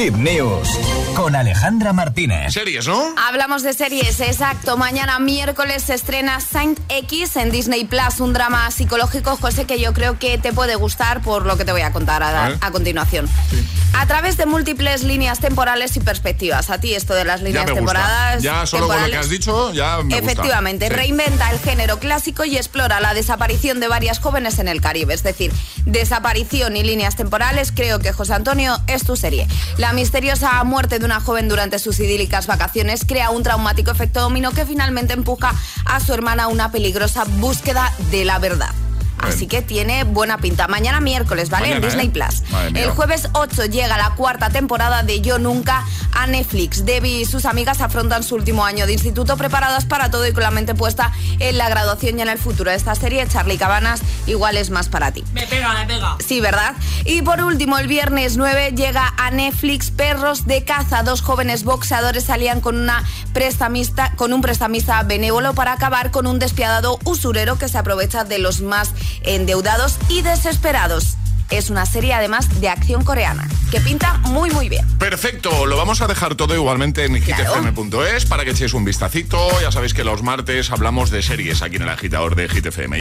Hit News con Alejandra Martínez. Series, ¿no? Hablamos de series, exacto. Mañana miércoles se estrena Saint X en Disney Plus, un drama psicológico, José, que yo creo que te puede gustar por lo que te voy a contar a, continuación. A través de múltiples líneas temporales y perspectivas. A ti esto de las líneas temporales. Ya solo con lo que has dicho, ya me Efectivamente, reinventa el género clásico y explora la desaparición de varias jóvenes en el Caribe. Es decir, desaparición y líneas temporales, creo que José Antonio es tu serie. La misteriosa muerte de una joven durante sus idílicas vacaciones crea un traumático efecto dominó que finalmente empuja a su hermana a una peligrosa búsqueda de la verdad. Así que tiene buena pinta. Mañana miércoles, ¿vale? en Disney ¿eh? Plus. El jueves 8 llega la cuarta temporada de Yo Nunca a Netflix. Debbie y sus amigas afrontan su último año de instituto preparadas para todo y con la mente puesta en la graduación y en el futuro de esta serie. Charlie Cabanas igual es más para ti. Me pega, me pega. Sí, ¿verdad? Y por último, el viernes 9 llega a Netflix Perros de Caza. Dos jóvenes boxeadores salían con, una prestamista, con un prestamista benévolo para acabar con un despiadado usurero que se aprovecha de los más endeudados y desesperados. Es una serie además de acción coreana que pinta muy muy bien. Perfecto, lo vamos a dejar todo igualmente en hitfm.es para que echéis un vistacito. Ya sabéis que los martes hablamos de series aquí en el agitador de GTFM.